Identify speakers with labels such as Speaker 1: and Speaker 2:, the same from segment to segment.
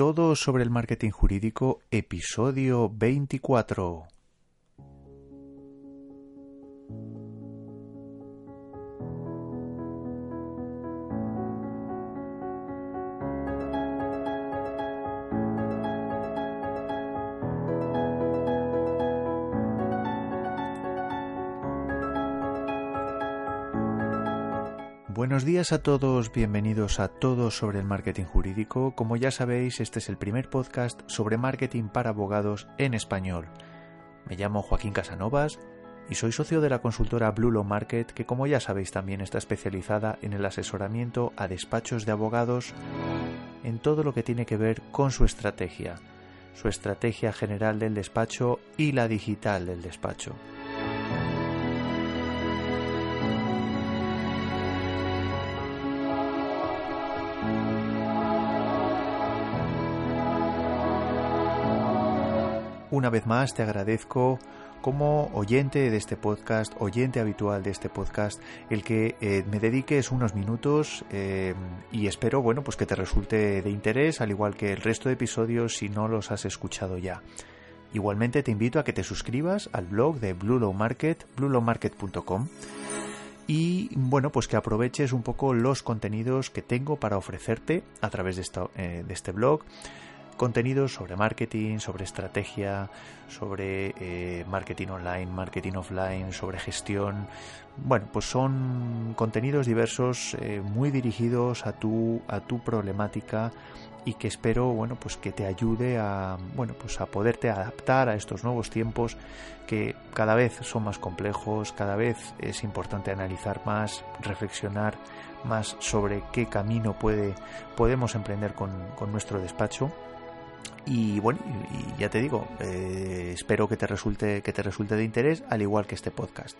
Speaker 1: Todo sobre el marketing jurídico, episodio 24. Buenos días a todos, bienvenidos a Todos sobre el Marketing Jurídico. Como ya sabéis, este es el primer podcast sobre marketing para abogados en español. Me llamo Joaquín Casanovas y soy socio de la consultora Blue Law Market, que como ya sabéis también está especializada en el asesoramiento a despachos de abogados en todo lo que tiene que ver con su estrategia, su estrategia general del despacho y la digital del despacho. Una vez más te agradezco como oyente de este podcast, oyente habitual de este podcast, el que eh, me dediques unos minutos eh, y espero, bueno, pues que te resulte de interés, al igual que el resto de episodios si no los has escuchado ya. Igualmente te invito a que te suscribas al blog de Blue Low Market, bluelowmarket.com y bueno, pues que aproveches un poco los contenidos que tengo para ofrecerte a través de, eh, de este blog contenidos sobre marketing, sobre estrategia, sobre eh, marketing online, marketing offline, sobre gestión. Bueno, pues son contenidos diversos eh, muy dirigidos a tu, a tu problemática y que espero bueno pues que te ayude a bueno pues a poderte adaptar a estos nuevos tiempos que cada vez son más complejos cada vez es importante analizar más reflexionar más sobre qué camino puede podemos emprender con, con nuestro despacho y bueno, y ya te digo, eh, espero que te resulte que te resulte de interés, al igual que este podcast.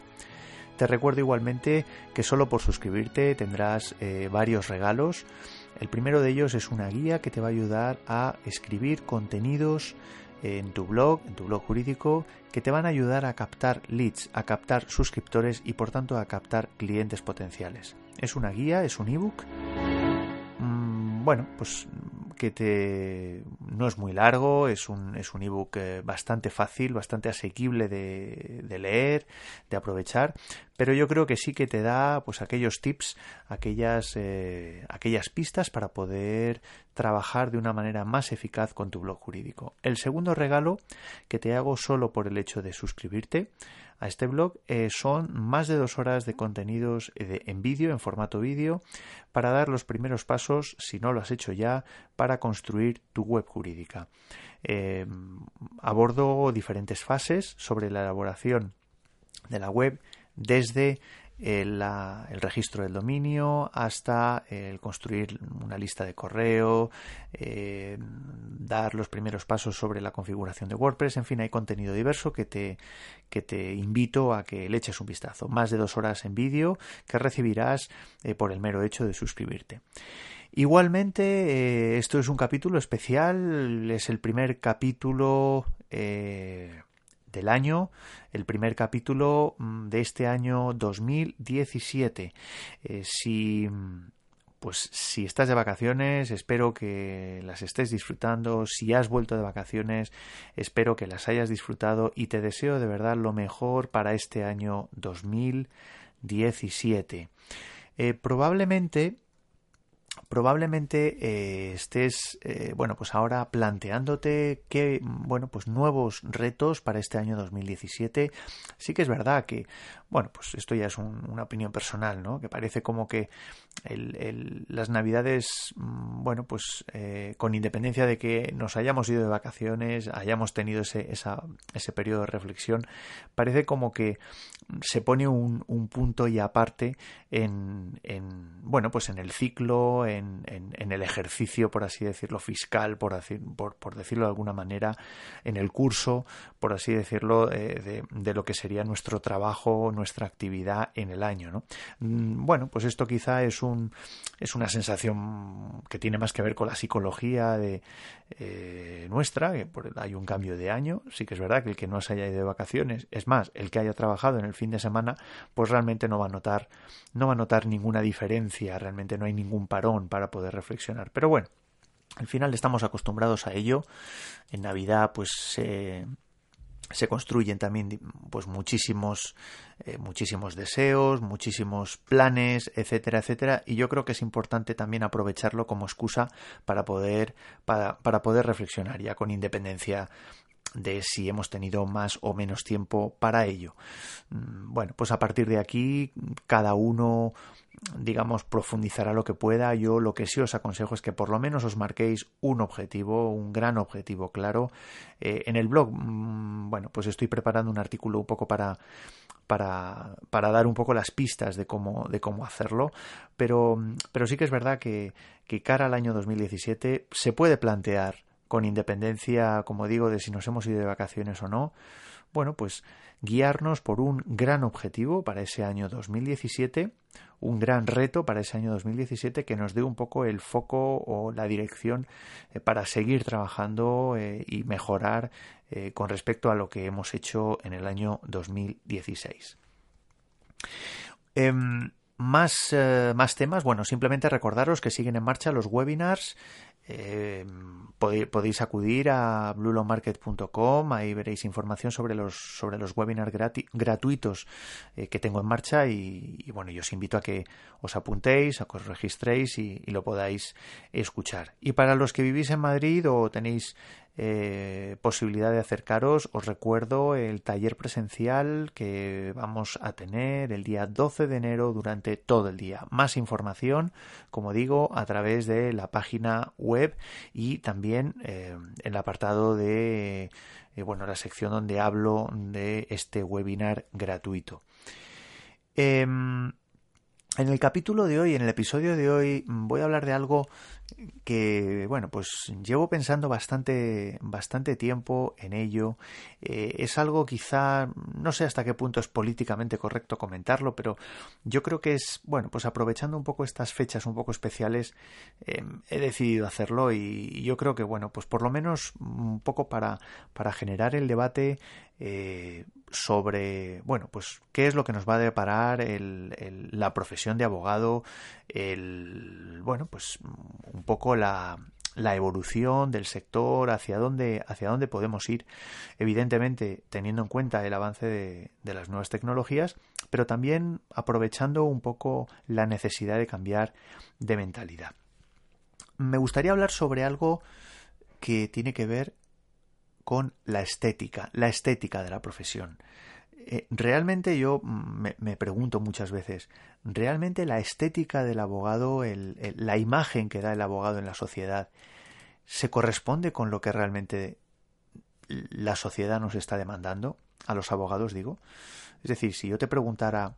Speaker 1: Te recuerdo igualmente que solo por suscribirte tendrás eh, varios regalos. El primero de ellos es una guía que te va a ayudar a escribir contenidos en tu blog, en tu blog jurídico, que te van a ayudar a captar leads, a captar suscriptores y por tanto a captar clientes potenciales. Es una guía, es un ebook. Mm, bueno, pues que te no es muy largo, es un, es un ebook eh, bastante fácil, bastante asequible de, de, leer, de aprovechar, pero yo creo que sí que te da pues aquellos tips, aquellas, eh, aquellas pistas para poder trabajar de una manera más eficaz con tu blog jurídico. El segundo regalo que te hago solo por el hecho de suscribirte a este blog eh, son más de dos horas de contenidos eh, en vídeo, en formato vídeo, para dar los primeros pasos, si no lo has hecho ya, para construir tu web jurídica. Eh, abordo diferentes fases sobre la elaboración de la web desde el, registro del dominio hasta el construir una lista de correo, eh, dar los primeros pasos sobre la configuración de WordPress, en fin, hay contenido diverso que te, que te invito a que le eches un vistazo. Más de dos horas en vídeo que recibirás eh, por el mero hecho de suscribirte. Igualmente, eh, esto es un capítulo especial, es el primer capítulo del año, el primer capítulo mm, de este año 2017. Eh, si pues si estás de vacaciones, espero que las estés disfrutando. Si has vuelto de vacaciones, espero que las hayas disfrutado y te deseo de verdad lo mejor para este año 2017. Eh, probablemente probablemente eh, estés eh, bueno pues ahora planteándote qué bueno pues nuevos retos para este año 2017 sí que es verdad que bueno pues esto ya es una opinión personal no que parece como que las navidades mm, bueno pues eh, con independencia de que nos hayamos ido de vacaciones hayamos tenido ese esa, ese periodo de reflexión parece como que se pone un, un punto y aparte en, en bueno pues en el ciclo en, en, el ejercicio, por así decirlo, fiscal, por, por, por, decirlo de alguna manera, en el curso, por así decirlo, eh, de, lo que sería nuestro trabajo, nuestra actividad en el año. ¿no? Mm, bueno, pues esto quizá es, un, es una sensación que tiene más que ver con la psicología de, eh, nuestra, que hay un cambio de año, sí que es verdad que el que no se haya ido de vacaciones, es más, el que haya trabajado en el fin de semana, pues realmente no va a notar, no va a notar ninguna diferencia, realmente no hay ningún parón para poder reflexionar. Pero bueno, al final estamos acostumbrados a ello. En Navidad, pues se construyen también pues muchísimos eh, muchísimos deseos muchísimos planes etcétera etcétera y yo creo que es importante también aprovecharlo como excusa para poder para, para poder reflexionar ya con independencia de si hemos tenido más o menos tiempo para ello. Mm, bueno, pues a partir de aquí cada uno digamos, profundizará lo que pueda. Yo lo que sí os aconsejo es que por lo menos os marquéis un objetivo, un gran objetivo claro. Eh, en el blog, mm, bueno, pues estoy preparando un artículo un poco para, para, para, dar un poco las pistas de cómo, de cómo hacerlo, pero, pero sí que es verdad que, que cara al año 2017 se puede plantear con independencia, como digo, de si nos hemos ido de vacaciones o no, bueno, pues guiarnos por un gran objetivo para ese año 2017, un gran reto para ese año 2017 que nos dé un poco el foco o la dirección eh, para seguir trabajando eh, y mejorar eh, con respecto a lo que hemos hecho en el año 2016. Em, más, más temas, bueno, simplemente recordaros que siguen en marcha los webinars eh, podéis, acudir a bluelongmarket.com, ahí veréis información sobre los, sobre los webinars gratuitos eh, que tengo en marcha y, bueno, yo os invito a que os apuntéis, a que os registréis y, lo podáis escuchar. Y para los que vivís en Madrid o tenéis eh, posibilidad de acercaros, os recuerdo el taller presencial que vamos a tener el día 12 de enero durante todo el día. Más información, como digo, a través de la página web y también eh, el apartado de, eh, bueno, la sección donde hablo de este webinar gratuito. En el capítulo de hoy, en el episodio de hoy, voy a hablar de algo que, bueno, pues llevo pensando bastante, bastante tiempo en ello. Eh, es algo quizá, no sé hasta qué punto es políticamente correcto comentarlo, pero yo creo que es, bueno, pues aprovechando un poco estas fechas un poco especiales, eh, he decidido hacerlo y, yo creo que, bueno, pues por lo menos un poco para, para generar el debate eh, sobre, bueno, pues qué es lo que nos va a deparar la profesión de abogado, el, bueno, pues un poco la, la evolución del sector, hacia dónde, hacia dónde podemos ir, evidentemente teniendo en cuenta el avance de, de, las nuevas tecnologías, pero también aprovechando un poco la necesidad de cambiar de mentalidad. Me gustaría hablar sobre algo que tiene que ver con la estética, la estética de la profesión. Eh, realmente yo me, pregunto muchas veces, ¿realmente la estética del abogado, la imagen que da el abogado en la sociedad, se corresponde con lo que realmente la sociedad nos está demandando? A los abogados digo. Es decir, si yo te preguntara,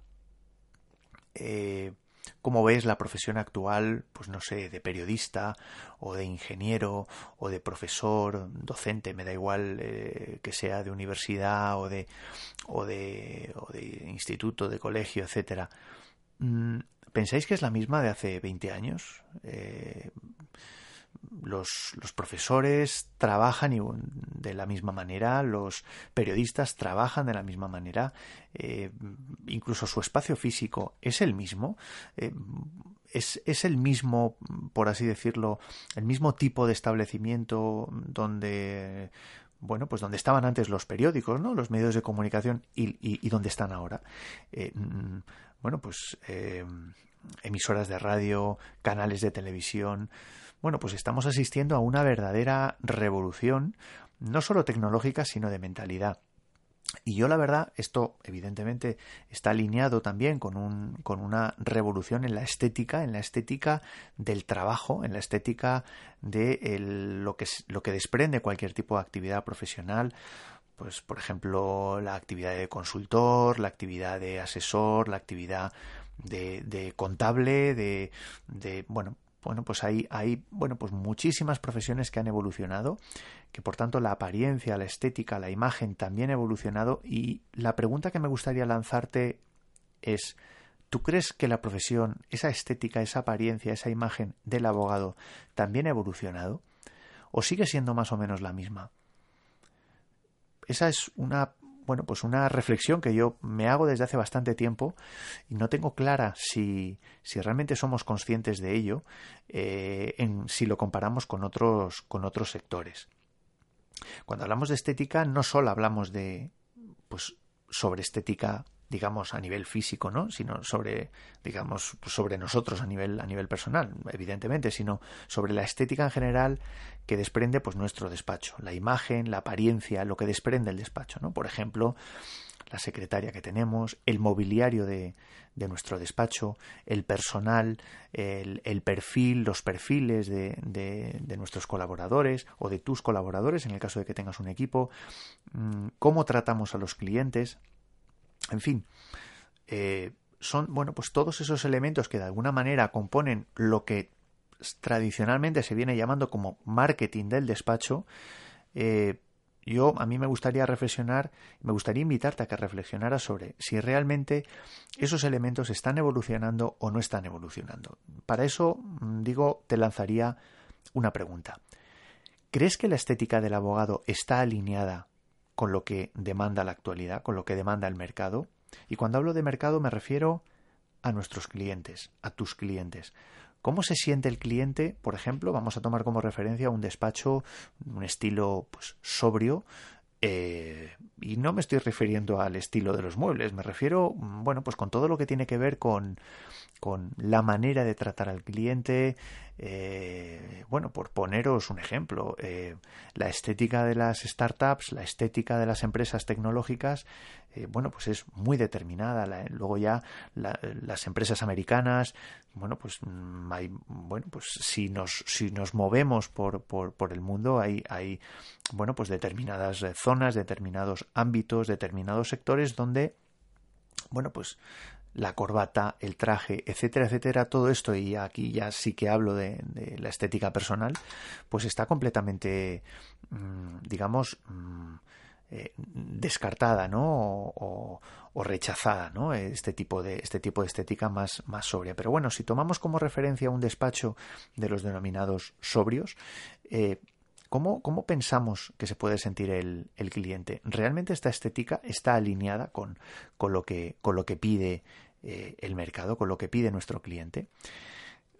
Speaker 1: eh, cómo ves la profesión actual, pues no sé, de periodista o de ingeniero o de profesor, docente, me da igual eh, que sea de universidad o de, o de, o de instituto, de colegio, etcétera. Mm, ¿Pensáis que es la misma de hace 20 años? Eh, los, los, profesores trabajan de la misma manera, los periodistas trabajan de la misma manera, eh, incluso su espacio físico es el mismo. Eh, es, es, el mismo, por así decirlo, el mismo tipo de establecimiento donde bueno, pues donde estaban antes los periódicos, ¿no? Los medios de comunicación y, y, donde están ahora. Eh, bueno, pues emisoras de radio, canales de televisión, bueno, pues estamos asistiendo a una verdadera revolución, no solo tecnológica, sino de mentalidad. Y yo la verdad, esto evidentemente está alineado también con, un, con una revolución en la estética, en la estética del trabajo, en la estética de lo, que, lo que desprende cualquier tipo de actividad profesional, pues por ejemplo la actividad de consultor, la actividad de asesor, la actividad de, de contable, de, de bueno, bueno, pues hay, bueno, pues muchísimas profesiones que han evolucionado, que por tanto la apariencia, la estética, la imagen también ha evolucionado y la pregunta que me gustaría lanzarte es, ¿tú crees que la profesión, esa estética, esa apariencia, esa imagen del abogado también ha evolucionado? ¿O sigue siendo más o menos la misma? Esa es una, bueno, pues una reflexión que yo me hago desde hace bastante tiempo y no tengo clara si, si realmente somos conscientes de ello eh, en, si lo comparamos con otros, con otros sectores. Cuando hablamos de estética, no solo hablamos de pues sobre estética digamos a nivel físico no sino sobre digamos sobre nosotros a nivel a nivel personal evidentemente sino sobre la estética en general que desprende pues nuestro despacho. La imagen la apariencia lo que desprende el despacho no por ejemplo la secretaria que tenemos, el mobiliario de, de nuestro despacho, el personal, el, el perfil, los perfiles de, de, de, nuestros colaboradores o de tus colaboradores en el caso de que tengas un equipo, mm, cómo tratamos a los clientes, en fin, eh, son, bueno, pues todos esos elementos que de alguna manera componen lo que tradicionalmente se viene llamando como marketing del despacho, eh, yo a mí me gustaría reflexionar, me gustaría invitarte a que reflexionaras sobre si realmente esos elementos están evolucionando o no están evolucionando. Para eso, mm, digo, te lanzaría una pregunta. ¿Crees que la estética del abogado está alineada con lo que demanda la actualidad, con lo que demanda el mercado? Y cuando hablo de mercado me refiero a nuestros clientes, a tus clientes. ¿Cómo se siente el cliente? Por ejemplo, vamos a tomar como referencia un despacho, un estilo pues, sobrio, eh, y no me estoy refiriendo al estilo de los muebles, me refiero, bueno, pues con todo lo que tiene que ver con, con la manera de tratar al cliente. Eh, bueno, por poneros un ejemplo, eh, la estética de las startups, la estética de las empresas tecnológicas, eh, bueno, pues es muy determinada. luego ya las empresas americanas, bueno, pues mm, hay, bueno, pues si nos, si nos movemos por, por, por el mundo, hay, hay, bueno, pues determinadas zonas, determinados ámbitos, determinados sectores donde, bueno, pues la corbata, el traje, etcétera, etcétera, todo esto, y aquí ya sí que hablo de, la estética personal, pues está completamente, mmm, digamos, mmm, eh, descartada ¿no? O, o, rechazada ¿no? este tipo de este tipo de estética más, más sobria pero bueno si tomamos como referencia un despacho de los denominados sobrios eh, ¿Cómo, ¿Cómo, pensamos que se puede sentir el, el, cliente? ¿Realmente esta estética está alineada con, con, lo, que, con lo que pide eh, el mercado, con lo que pide nuestro cliente?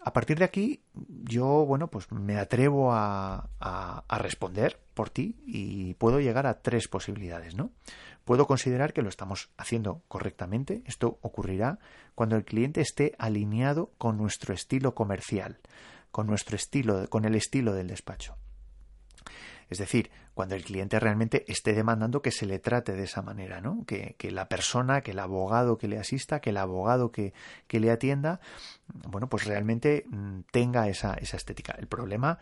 Speaker 1: A partir de aquí, yo, bueno, pues me atrevo a, a, a, responder por ti y puedo llegar a tres posibilidades, ¿no? Puedo considerar que lo estamos haciendo correctamente. Esto ocurrirá cuando el cliente esté alineado con nuestro estilo comercial, con nuestro estilo, con el estilo del despacho. Es decir, cuando el cliente realmente esté demandando que se le trate de esa manera, ¿no? Que, que la persona, que el abogado que le asista, que el abogado que, que le atienda, bueno, pues realmente mm, tenga esa, esa estética. El problema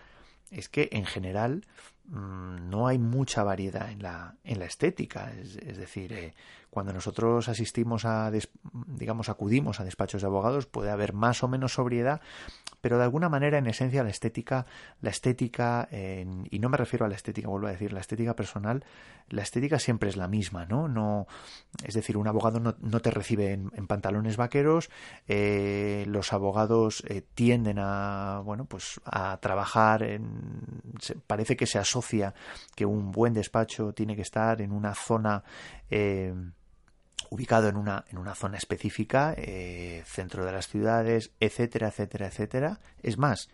Speaker 1: es que en general mmm, no hay mucha variedad en la, en la estética. Es, es decir, eh, cuando nosotros asistimos a, digamos, acudimos a despachos de abogados, puede haber más o menos sobriedad, pero de alguna manera, en esencia, la estética, la estética, eh, y no me refiero a la estética, vuelvo a decir, la estética personal, la estética siempre es la misma, ¿no? no es decir, un abogado no, no te recibe en, en pantalones vaqueros, eh, los abogados eh, tienden a, bueno, pues a trabajar en, se, parece que se asocia que un buen despacho tiene que estar en una zona eh, ubicado en una, en una zona específica, eh, centro de las ciudades, etcétera, etcétera, etcétera. Es más,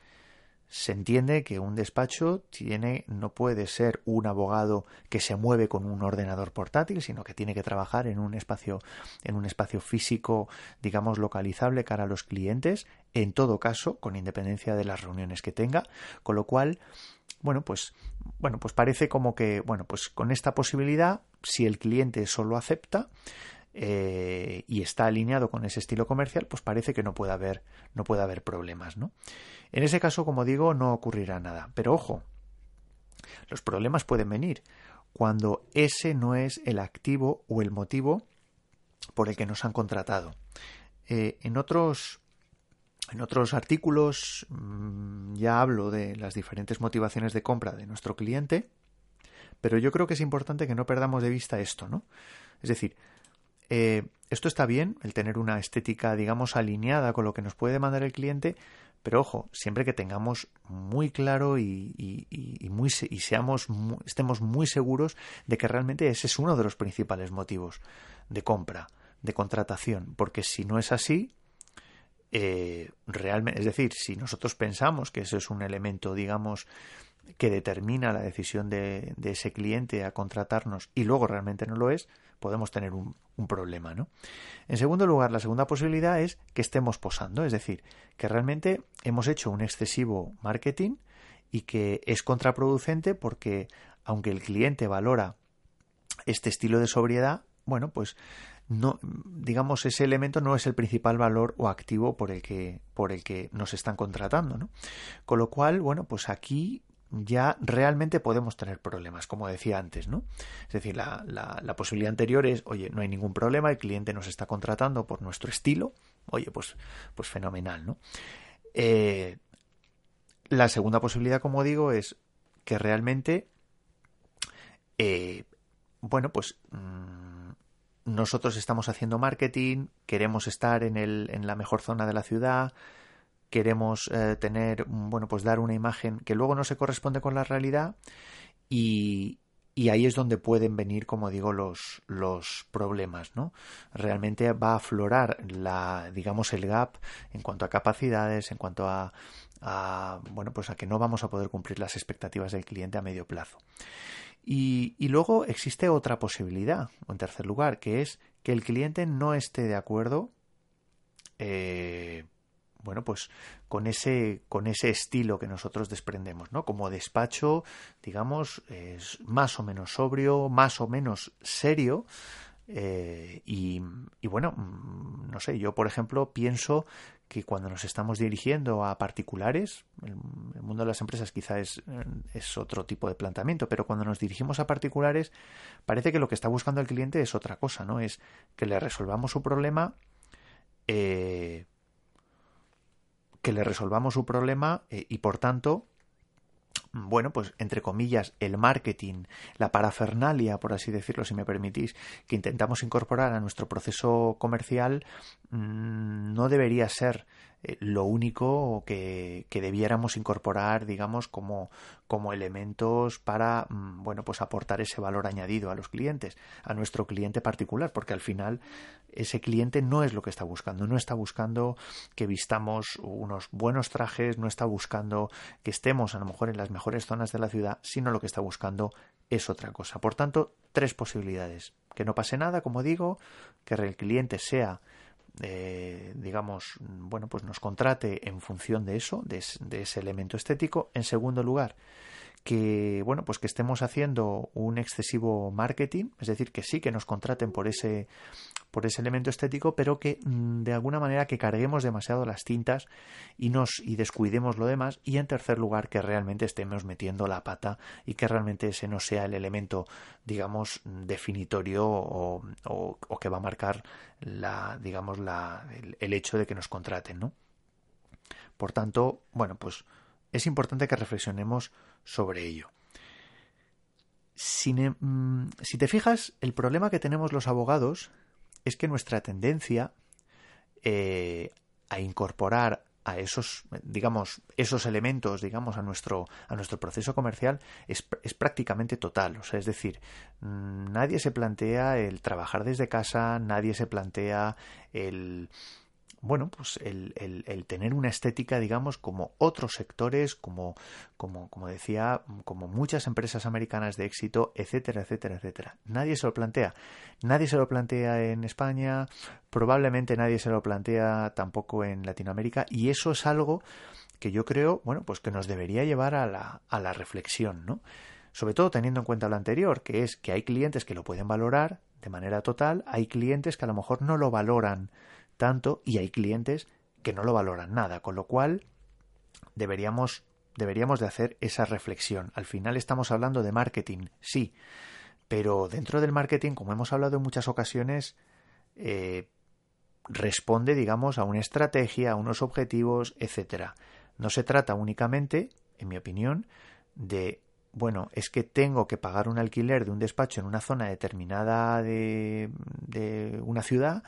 Speaker 1: se entiende que un despacho tiene, no puede ser un abogado que se mueve con un ordenador portátil, sino que tiene que trabajar en un espacio, en un espacio físico, digamos, localizable cara a los clientes, en todo caso, con independencia de las reuniones que tenga, con lo cual, bueno, pues, bueno, pues parece como que, bueno, pues con esta posibilidad, si el cliente solo acepta, eh, y está alineado con ese estilo comercial, pues parece que no puede haber, no puede haber problemas, ¿no? En ese caso, como digo, no ocurrirá nada. Pero ojo, los problemas pueden venir cuando ese no es el activo o el motivo por el que nos han contratado. Eh, en otros en otros artículos mmm, ya hablo de las diferentes motivaciones de compra de nuestro cliente, pero yo creo que es importante que no perdamos de vista esto, ¿no? Es decir, eh, esto está bien, el tener una estética, digamos, alineada con lo que nos puede demandar el cliente, Pero ojo, siempre que tengamos muy claro y, y, muy, y seamos, estemos muy seguros de que realmente ese es uno de los principales motivos de compra, de contratación, porque si no es así, eh, realmente, es decir, si nosotros pensamos que eso es un elemento, digamos, que determina la decisión de, ese cliente a contratarnos y luego realmente no lo es, podemos tener un, problema, ¿no? En segundo lugar, la segunda posibilidad es que estemos posando, es decir, que realmente hemos hecho un excesivo marketing y que es contraproducente porque aunque el cliente valora este estilo de sobriedad, bueno, pues no digamos ese elemento no es el principal valor o activo por el que por el que nos están contratando, ¿no? Con lo cual, bueno, pues aquí ya realmente podemos tener problemas, como decía antes, ¿no? Es decir, la, la, posibilidad anterior es, oye, no hay ningún problema, el cliente nos está contratando por nuestro estilo, oye, pues, pues fenomenal, ¿no? Eh, la segunda posibilidad, como digo, es que realmente, eh, bueno, pues mm, nosotros estamos haciendo marketing, queremos estar en, el, en la mejor zona de la ciudad, queremos eh, tener, bueno, pues dar una imagen que luego no se corresponde con la realidad y, ahí es donde pueden venir, como digo, los, los problemas, ¿no? Realmente va a aflorar la, digamos, el gap en cuanto a capacidades, en cuanto a, bueno, pues a que no vamos a poder cumplir las expectativas del cliente a medio plazo. Y, luego existe otra posibilidad, en tercer lugar, que es que el cliente no esté de acuerdo eh, bueno, pues con ese, con ese estilo que nosotros desprendemos, ¿no? Como despacho, digamos, es más o menos sobrio, más o menos serio. Eh, y, bueno, mm, no sé, yo por ejemplo pienso que cuando nos estamos dirigiendo a particulares, el, mundo de las empresas quizá es, es, otro tipo de planteamiento, pero cuando nos dirigimos a particulares, parece que lo que está buscando el cliente es otra cosa, ¿no? Es que le resolvamos su problema eh, que le resolvamos su problema eh, y por tanto bueno, pues entre comillas, el marketing, la parafernalia, por así decirlo, si me permitís, que intentamos incorporar a nuestro proceso comercial, mm, no debería ser eh, lo único que, que, debiéramos incorporar, digamos, como, como elementos para, mm, bueno, pues aportar ese valor añadido a los clientes, a nuestro cliente particular, porque al final ese cliente no es lo que está buscando, no está buscando que vistamos unos buenos trajes, no está buscando que estemos a lo mejor en las mejores zonas de la ciudad, sino lo que está buscando es otra cosa. Por tanto, tres posibilidades. Que no pase nada, como digo, que el cliente sea eh, digamos, bueno, pues nos contrate en función de eso, de, de, ese elemento estético. En segundo lugar, que bueno pues que estemos haciendo un excesivo marketing es decir que sí que nos contraten por ese por ese elemento estético pero que mm, de alguna manera que carguemos demasiado las tintas y nos y descuidemos lo demás y en tercer lugar que realmente estemos metiendo la pata y que realmente ese no sea el elemento digamos definitorio o, o, que va a marcar la digamos la el, hecho de que nos contraten no por tanto bueno pues es importante que reflexionemos sobre ello. Mm, si, te fijas, el problema que tenemos los abogados es que nuestra tendencia eh, a incorporar a esos, digamos, esos elementos, digamos, a nuestro, a nuestro proceso comercial es, es, prácticamente total. O sea, es decir, mm, nadie se plantea el trabajar desde casa, nadie se plantea el, bueno, pues el, el, tener una estética, digamos, como otros sectores, como, como, como decía, como muchas empresas americanas de éxito, etcétera, etcétera, etcétera. Nadie se lo plantea. Nadie se lo plantea en España, probablemente nadie se lo plantea tampoco en Latinoamérica, y eso es algo que yo creo, bueno, pues que nos debería llevar a la, a la reflexión, ¿no? Sobre todo teniendo en cuenta lo anterior, que es que hay clientes que lo pueden valorar de manera total, hay clientes que a lo mejor no lo valoran tanto y hay clientes que no lo valoran nada, con lo cual deberíamos deberíamos de hacer esa reflexión. Al final estamos hablando de marketing, sí, pero dentro del marketing, como hemos hablado en muchas ocasiones, eh, responde, digamos, a una estrategia, a unos objetivos, etcétera. No se trata únicamente, en mi opinión, de bueno, es que tengo que pagar un alquiler de un despacho en una zona determinada de, de una ciudad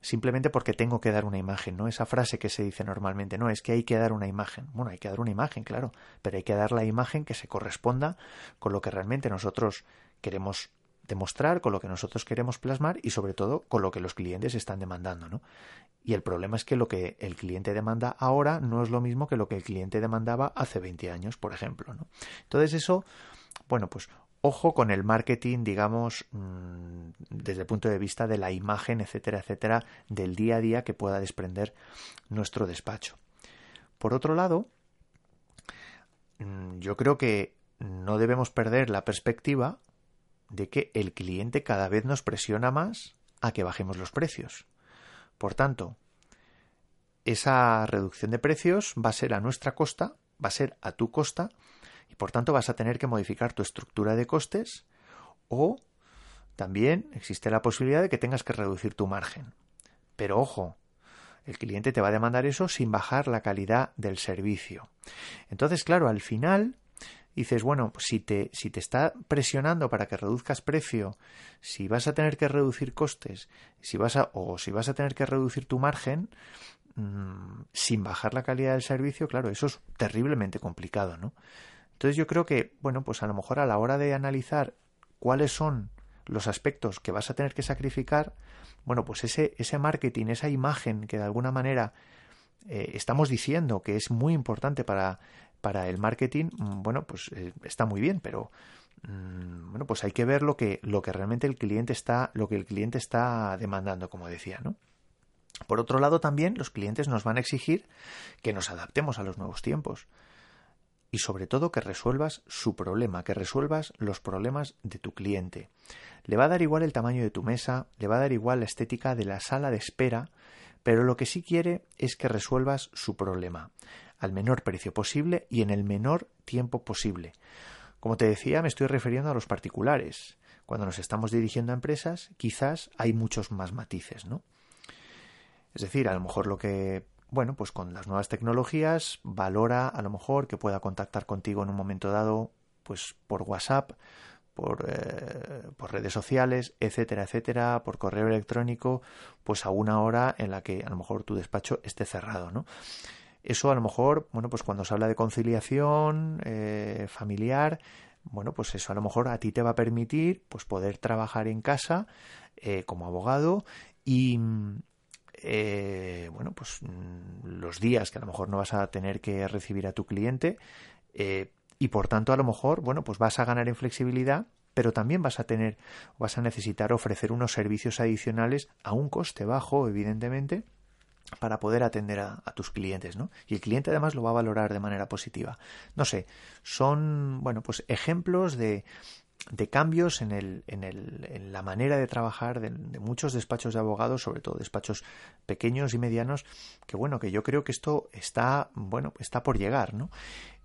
Speaker 1: simplemente porque tengo que dar una imagen, ¿no? Esa frase que se dice normalmente, no, es que hay que dar una imagen. Bueno, hay que dar una imagen, claro, pero hay que dar la imagen que se corresponda con lo que realmente nosotros queremos demostrar, con lo que nosotros queremos plasmar y sobre todo con lo que los clientes están demandando, ¿no? Y el problema es que lo que el cliente demanda ahora no es lo mismo que lo que el cliente demandaba hace 20 años, por ejemplo, ¿no? Entonces eso, bueno, pues ojo con el marketing, digamos, mm, desde el punto de vista de la imagen, etcétera, etcétera, del día a día que pueda desprender nuestro despacho. Por otro lado, mm, yo creo que no debemos perder la perspectiva de que el cliente cada vez nos presiona más a que bajemos los precios. Por tanto, esa reducción de precios va a ser a nuestra costa, va a ser a tu costa, y por tanto vas a tener que modificar tu estructura de costes o también existe la posibilidad de que tengas que reducir tu margen. Pero ojo, el cliente te va a demandar eso sin bajar la calidad del servicio. Entonces, claro, al final dices, bueno, si te, si te está presionando para que reduzcas precio, si vas a tener que reducir costes, si vas a, o si vas a tener que reducir tu margen, mmm, sin bajar la calidad del servicio, claro, eso es terriblemente complicado, ¿no? Entonces yo creo que, bueno, pues a lo mejor a la hora de analizar cuáles son los aspectos que vas a tener que sacrificar, bueno, pues ese, ese marketing, esa imagen que de alguna manera eh, estamos diciendo que es muy importante para, para el marketing, mm, bueno, pues eh, está muy bien, pero mm, bueno, pues hay que ver lo que, lo que realmente el cliente está, lo que el cliente está demandando, como decía, ¿no? Por otro lado, también los clientes nos van a exigir que nos adaptemos a los nuevos tiempos y sobre todo que resuelvas su problema, que resuelvas los problemas de tu cliente. Le va a dar igual el tamaño de tu mesa, le va a dar igual la estética de la sala de espera, pero lo que sí quiere es que resuelvas su problema al menor precio posible y en el menor tiempo posible. Como te decía, me estoy refiriendo a los particulares. Cuando nos estamos dirigiendo a empresas, quizás hay muchos más matices, ¿no? Es decir, a lo mejor lo que bueno, pues con las nuevas tecnologías valora a lo mejor que pueda contactar contigo en un momento dado, pues por WhatsApp, por, eh, por, redes sociales, etcétera, etcétera, por correo electrónico, pues a una hora en la que a lo mejor tu despacho esté cerrado, ¿no? Eso a lo mejor, bueno, pues cuando se habla de conciliación eh, familiar, bueno, pues eso a lo mejor a ti te va a permitir, pues poder trabajar en casa eh, como abogado y, eh, bueno, pues mm, los días que a lo mejor no vas a tener que recibir a tu cliente eh, y por tanto a lo mejor, bueno, pues vas a ganar en flexibilidad, pero también vas a tener, vas a necesitar ofrecer unos servicios adicionales a un coste bajo, evidentemente, para poder atender a, a, tus clientes, ¿no? Y el cliente además lo va a valorar de manera positiva. No sé, son, bueno, pues ejemplos de, de cambios en, el, en, el, en, la manera de trabajar de, muchos despachos de abogados, sobre todo despachos pequeños y medianos, que bueno, que yo creo que esto está, bueno, está por llegar, ¿no?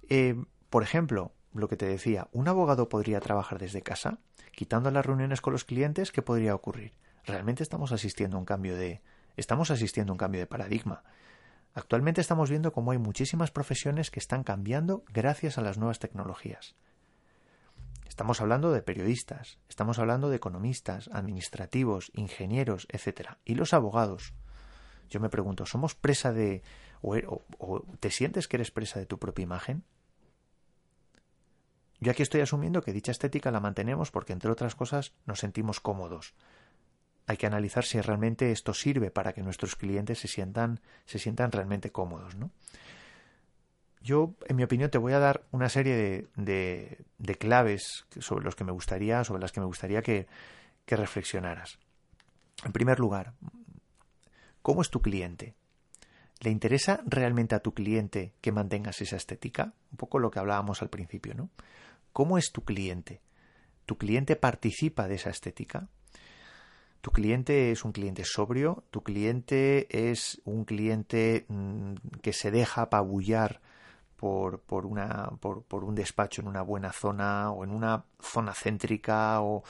Speaker 1: Eh, por ejemplo, lo que te decía, un abogado podría trabajar desde casa, quitando las reuniones con los clientes, ¿qué podría ocurrir? Realmente estamos asistiendo a un cambio de, estamos asistiendo a un cambio de paradigma. Actualmente estamos viendo cómo hay muchísimas profesiones que están cambiando gracias a las nuevas tecnologías. Estamos hablando de periodistas, estamos hablando de economistas, administrativos, ingenieros, etc. Y los abogados. Yo me pregunto, ¿somos presa de... O, o, o, te sientes que eres presa de tu propia imagen? Yo aquí estoy asumiendo que dicha estética la mantenemos porque, entre otras cosas, nos sentimos cómodos. Hay que analizar si realmente esto sirve para que nuestros clientes se sientan, se sientan realmente cómodos, ¿no? Yo, en mi opinión, te voy a dar una serie de, de, claves sobre los que me gustaría, sobre las que me gustaría que, que reflexionaras. En primer lugar, ¿cómo es tu cliente? ¿Le interesa realmente a tu cliente que mantengas esa estética? Un poco lo que hablábamos al principio, ¿no? ¿Cómo es tu cliente? ¿Tu cliente participa de esa estética? ¿Tu cliente es un cliente sobrio? ¿Tu cliente es un cliente mmm, que se deja apabullar por, por, una, por, por, un despacho en una buena zona o en una zona céntrica o,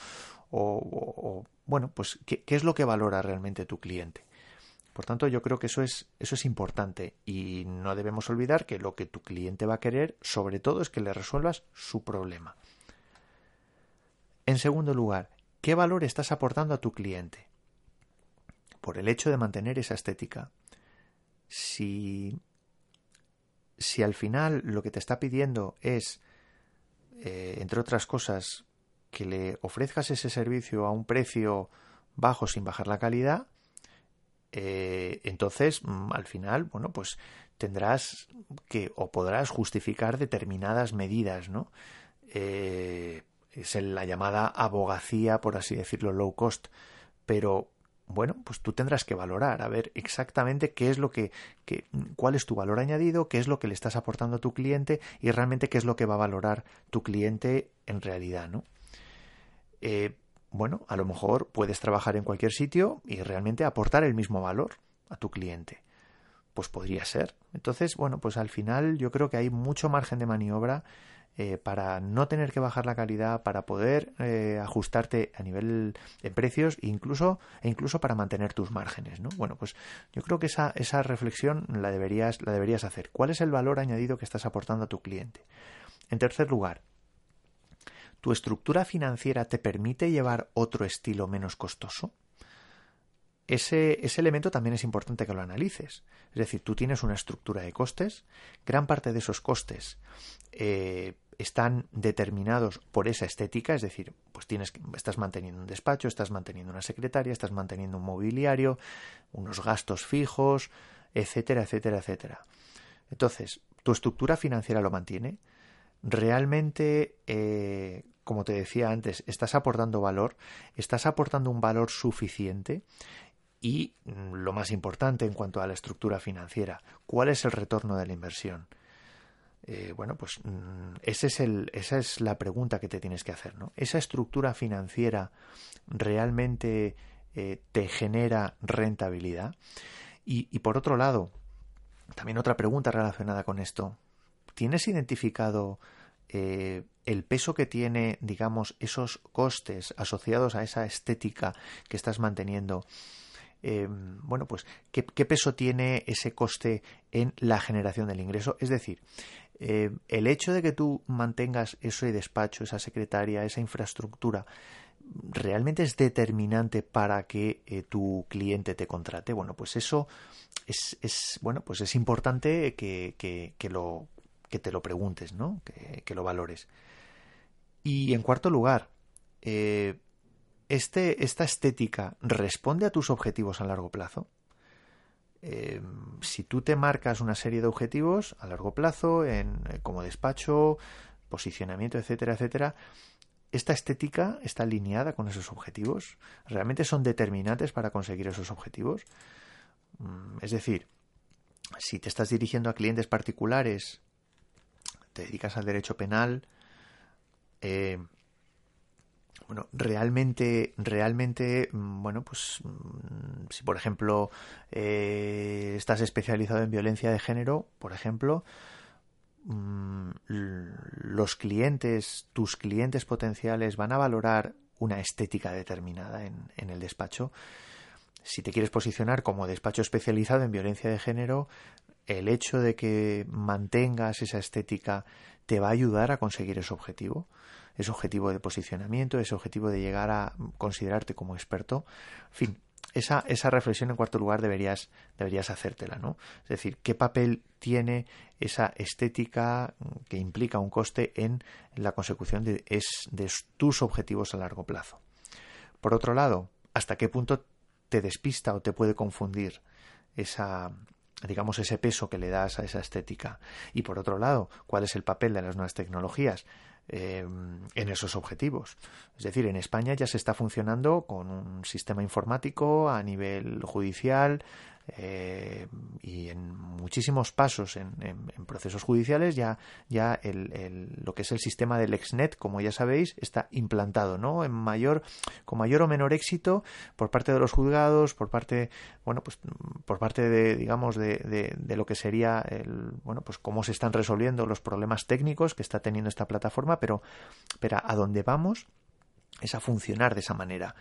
Speaker 1: o, bueno, pues ¿qué, ¿qué, es lo que valora realmente tu cliente. Por tanto, yo creo que eso es, eso es importante y no debemos olvidar que lo que tu cliente va a querer, sobre todo, es que le resuelvas su problema. En segundo lugar, ¿qué valor estás aportando a tu cliente? por el hecho de mantener esa estética. Si, si al final lo que te está pidiendo es, eh, entre otras cosas, que le ofrezcas ese servicio a un precio bajo sin bajar la calidad, eh, entonces mm, al final, bueno, pues tendrás que o podrás justificar determinadas medidas, ¿no? Eh, es la llamada abogacía, por así decirlo, low cost, pero bueno, pues tú tendrás que valorar, a ver exactamente qué es lo que, cuál es tu valor añadido, qué es lo que le estás aportando a tu cliente y realmente qué es lo que va a valorar tu cliente en realidad, ¿no? Eh, bueno, a lo mejor puedes trabajar en cualquier sitio y realmente aportar el mismo valor a tu cliente. Pues podría ser. Entonces, bueno, pues al final yo creo que hay mucho margen de maniobra eh, para no tener que bajar la calidad, para poder eh, ajustarte a nivel de precios incluso, e incluso para mantener tus márgenes. ¿no? Bueno, pues yo creo que esa, esa reflexión la deberías, la deberías hacer. ¿Cuál es el valor añadido que estás aportando a tu cliente? En tercer lugar, ¿tu estructura financiera te permite llevar otro estilo menos costoso? Ese, ese, elemento también es importante que lo analices. Es decir, tú tienes una estructura de costes, gran parte de esos costes eh, están determinados por esa estética, es decir, pues tienes estás manteniendo un despacho, estás manteniendo una secretaria, estás manteniendo un mobiliario, unos gastos fijos, etcétera, etcétera, etcétera. Entonces, tu estructura financiera lo mantiene. Realmente, eh, como te decía antes, estás aportando valor, estás aportando un valor suficiente y mm, lo más importante en cuanto a la estructura financiera, ¿cuál es el retorno de la inversión? Eh, bueno, pues mm, esa es la pregunta que te tienes que hacer, ¿no? ¿Esa estructura financiera realmente eh, te genera rentabilidad? Y, por otro lado, también otra pregunta relacionada con esto. ¿Tienes identificado eh, el peso que tiene, digamos, esos costes asociados a esa estética que estás manteniendo bueno, pues ¿qué, peso tiene ese coste en la generación del ingreso. Es decir, eh, el hecho de que tú mantengas ese despacho, esa secretaria, esa infraestructura, realmente es determinante para que eh, tu cliente te contrate. Bueno, pues eso es, bueno, pues es importante que, que, lo que te lo preguntes, ¿no? Que, que, lo valores. Y en cuarto lugar, eh, este, esta estética responde a tus objetivos a largo plazo. Eh, si tú te marcas una serie de objetivos a largo plazo, en, eh, como despacho, posicionamiento, etcétera, etcétera, esta estética está alineada con esos objetivos. ¿Realmente son determinantes para conseguir esos objetivos? Mm, es decir, si te estás dirigiendo a clientes particulares, te dedicas al derecho penal, eh, bueno, realmente, realmente, mm, bueno, pues mm, si por ejemplo eh, estás especializado en violencia de género, por ejemplo, mm, los clientes, tus clientes potenciales van a valorar una estética determinada en, en el despacho. Si te quieres posicionar como despacho especializado en violencia de género, el hecho de que mantengas esa estética te va a ayudar a conseguir ese objetivo ese objetivo de posicionamiento, ese objetivo de llegar a considerarte como experto. En fin, esa, esa reflexión en cuarto lugar deberías, deberías hacértela, ¿no? Es decir, ¿qué papel tiene esa estética que implica un coste en la consecución de, es, de tus objetivos a largo plazo? Por otro lado, ¿hasta qué punto te despista o te puede confundir esa, digamos, ese peso que le das a esa estética. Y por otro lado, ¿cuál es el papel de las nuevas tecnologías? Eh, en esos objetivos. Es decir, en España ya se está funcionando con un sistema informático a nivel judicial eh, y en muchísimos pasos en, procesos judiciales ya, ya el, lo que es el sistema del exnet, como ya sabéis, está implantado, ¿no? En mayor, con mayor o menor éxito por parte de los juzgados, por parte, bueno, pues por parte de, digamos, de, de, lo que sería el, bueno, pues cómo se están resolviendo los problemas técnicos que está teniendo esta plataforma, pero, pero a dónde vamos es a funcionar de esa manera.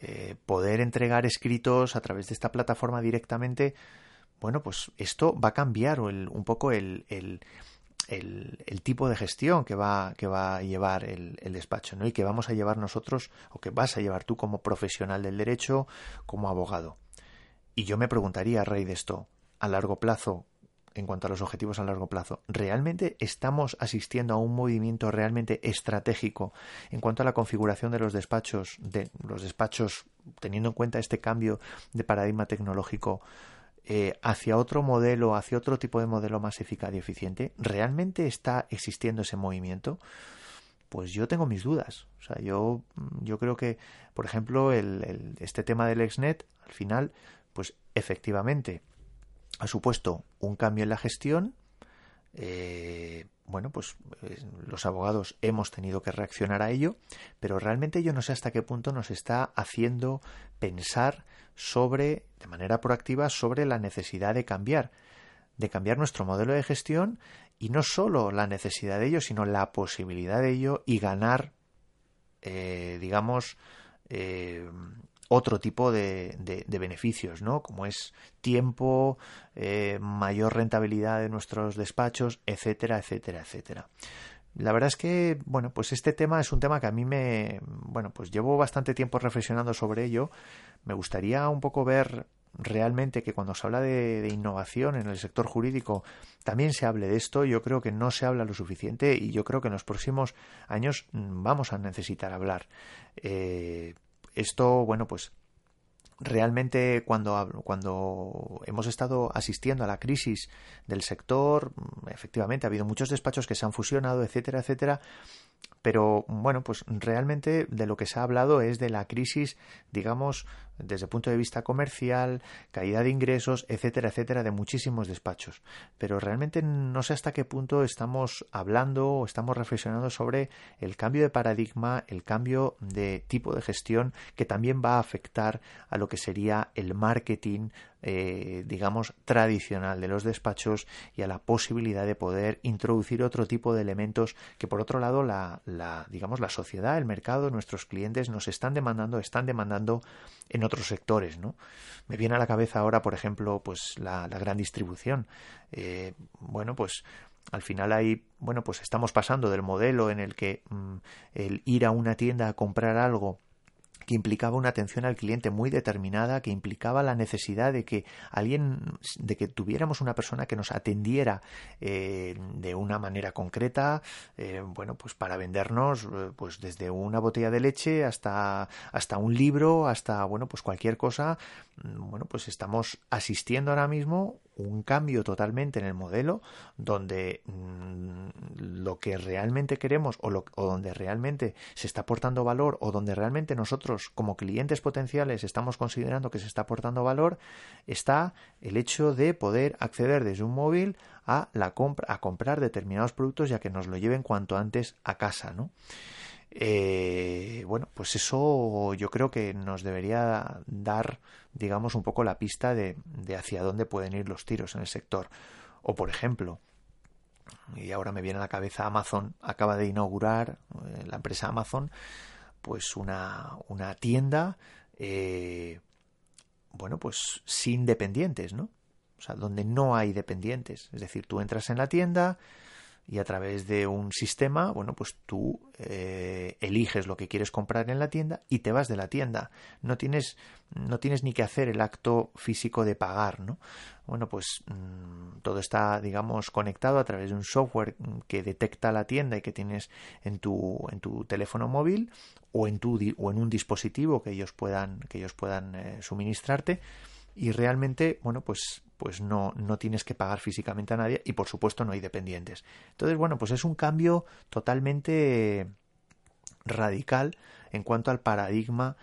Speaker 1: Eh, poder entregar escritos a través de esta plataforma directamente, bueno, pues esto va a cambiar un poco el, tipo de gestión que va, que va a llevar el, el, despacho, ¿no? Y que vamos a llevar nosotros, o que vas a llevar tú como profesional del derecho, como abogado. y yo me preguntaría, Rey, de esto, a largo plazo, en cuanto a los objetivos a largo plazo, ¿realmente estamos asistiendo a un movimiento realmente estratégico en cuanto a la configuración de los despachos, de los despachos, teniendo en cuenta este cambio de paradigma tecnológico eh, hacia otro modelo, hacia otro tipo de modelo más eficaz y eficiente? ¿Realmente está existiendo ese movimiento? Pues yo tengo mis dudas. O sea, yo, yo creo que, por ejemplo, el, este tema del exnet, al final, pues efectivamente ha supuesto un cambio en la gestión. Eh, bueno, pues eh, los abogados hemos tenido que reaccionar a ello, pero realmente yo no sé hasta qué punto nos está haciendo pensar sobre, de manera proactiva, sobre la necesidad de cambiar, de cambiar nuestro modelo de gestión y no solo la necesidad de ello, sino la posibilidad de ello y ganar, eh, digamos, otro tipo de, de, beneficios, ¿no? Como es tiempo, eh, mayor rentabilidad de nuestros despachos, etcétera, etcétera, etcétera. La verdad es que, bueno, pues este tema es un tema que a mí me, bueno, pues llevo bastante tiempo reflexionando sobre ello. Me gustaría un poco ver realmente que cuando se habla de, de, innovación en el sector jurídico también se hable de esto. Yo creo que no se habla lo suficiente y yo creo que en los próximos años vamos a necesitar hablar. Eh, esto, bueno, pues realmente cuando, cuando hemos estado asistiendo a la crisis del sector, efectivamente ha habido muchos despachos que se han fusionado, etcétera, etcétera, pero bueno, pues realmente de lo que se ha hablado es de la crisis, digamos, desde el punto de vista comercial, caída de ingresos, etcétera, etcétera, de muchísimos despachos. Pero realmente no sé hasta qué punto estamos hablando o estamos reflexionando sobre el cambio de paradigma, el cambio de tipo de gestión que también va a afectar a lo que sería el marketing eh, digamos, tradicional de los despachos y a la posibilidad de poder introducir otro tipo de elementos que, por otro lado, la, digamos, la sociedad, el mercado, nuestros clientes nos están demandando, están demandando en otros sectores, ¿no? Me viene a la cabeza ahora, por ejemplo, pues la, gran distribución. Eh, bueno, pues al final hay, bueno, pues estamos pasando del modelo en el que mm, el ir a una tienda a comprar algo que implicaba una atención al cliente muy determinada, que implicaba la necesidad de que alguien, de que tuviéramos una persona que nos atendiera eh, de una manera concreta, eh, bueno, pues para vendernos, eh, pues desde una botella de leche hasta, hasta un libro, hasta, bueno, pues cualquier cosa, mm, bueno, pues estamos asistiendo ahora mismo un cambio totalmente en el modelo donde mm, lo que realmente queremos o, o, donde realmente se está aportando valor o donde realmente nosotros como clientes potenciales estamos considerando que se está aportando valor está el hecho de poder acceder desde un móvil a la compra a comprar determinados productos ya que nos lo lleven cuanto antes a casa ¿no? Eh, bueno, pues eso yo creo que nos debería dar, digamos, un poco la pista de, de hacia dónde pueden ir los tiros en el sector. O, por ejemplo, y ahora me viene a la cabeza Amazon, acaba de inaugurar eh, la empresa Amazon, pues una, una tienda, eh, bueno, pues sin dependientes, ¿no? O sea, donde no hay dependientes. Es decir, tú entras en la tienda, y a través de un sistema, bueno, pues tú eh, eliges lo que quieres comprar en la tienda y te vas de la tienda. No tienes, no tienes ni que hacer el acto físico de pagar, ¿no? Bueno, pues mm, todo está, digamos, conectado a través de un software que detecta la tienda y que tienes en tu, en tu teléfono móvil o en tu o en un dispositivo que ellos puedan, que ellos puedan eh, suministrarte y realmente, bueno, pues pues no, no tienes que pagar físicamente a nadie y por supuesto no hay dependientes. Entonces, bueno, pues es un cambio totalmente radical en cuanto al paradigma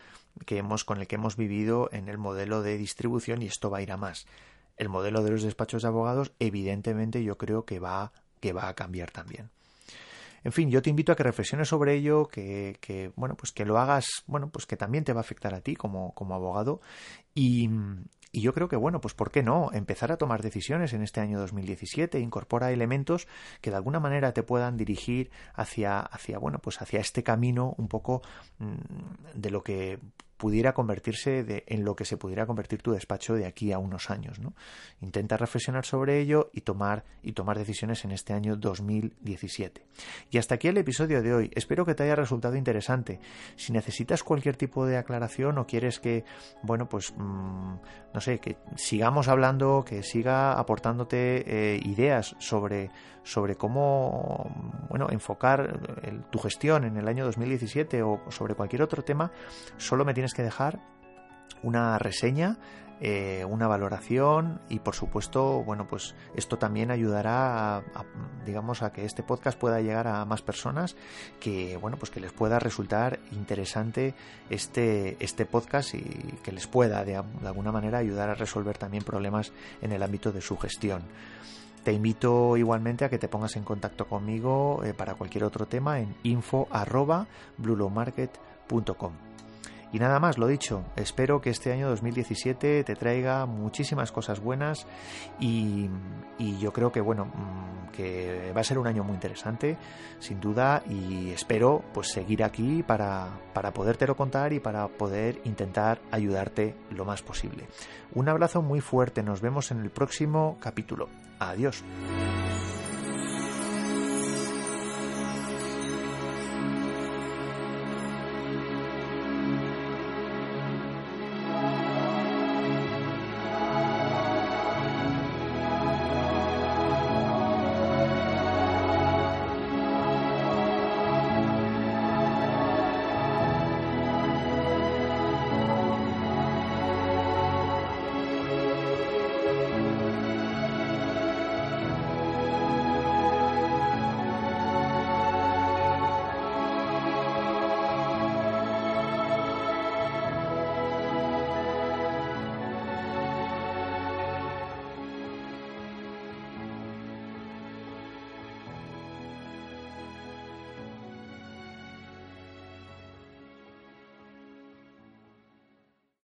Speaker 1: que hemos, con el que hemos vivido en el modelo de distribución y esto va a ir a más. El modelo de los despachos de abogados, evidentemente, yo creo que va, que va a cambiar también. En fin, yo te invito a que reflexiones sobre ello, que, bueno, pues que lo hagas, bueno, pues que también te va a afectar a ti como, como abogado y, y yo creo que, bueno, pues ¿por qué no? Empezar a tomar decisiones en este año 2017, incorpora elementos que de alguna manera te puedan dirigir hacia, hacia bueno, pues hacia este camino un poco mm, de lo que pudiera convertirse en lo que se pudiera convertir tu despacho de aquí a unos años. Intenta reflexionar sobre ello y tomar, y tomar decisiones en este año 2017. Y hasta aquí el episodio de hoy. Espero que te haya resultado interesante. Si necesitas cualquier tipo de aclaración o quieres que, bueno, pues, mm, no sé, que sigamos hablando, que siga aportándote eh, ideas sobre, sobre cómo, bueno, enfocar tu gestión en el año 2017 o sobre cualquier otro tema, solo me tienes que dejar una reseña eh, una valoración y por supuesto bueno pues esto también ayudará a, digamos a que este podcast pueda llegar a más personas que bueno pues que les pueda resultar interesante este este podcast y que les pueda de, alguna manera ayudar a resolver también problemas en el ámbito de su gestión. Te invito igualmente a que te pongas en contacto conmigo eh, para cualquier otro tema en info y nada más, lo dicho, espero que este año 2017 te traiga muchísimas cosas buenas y, yo creo que bueno, mm, que va a ser un año muy interesante, sin duda, y espero pues seguir aquí para, para podértelo contar y para poder intentar ayudarte lo más posible. Un abrazo muy fuerte, nos vemos en el próximo capítulo. Adiós.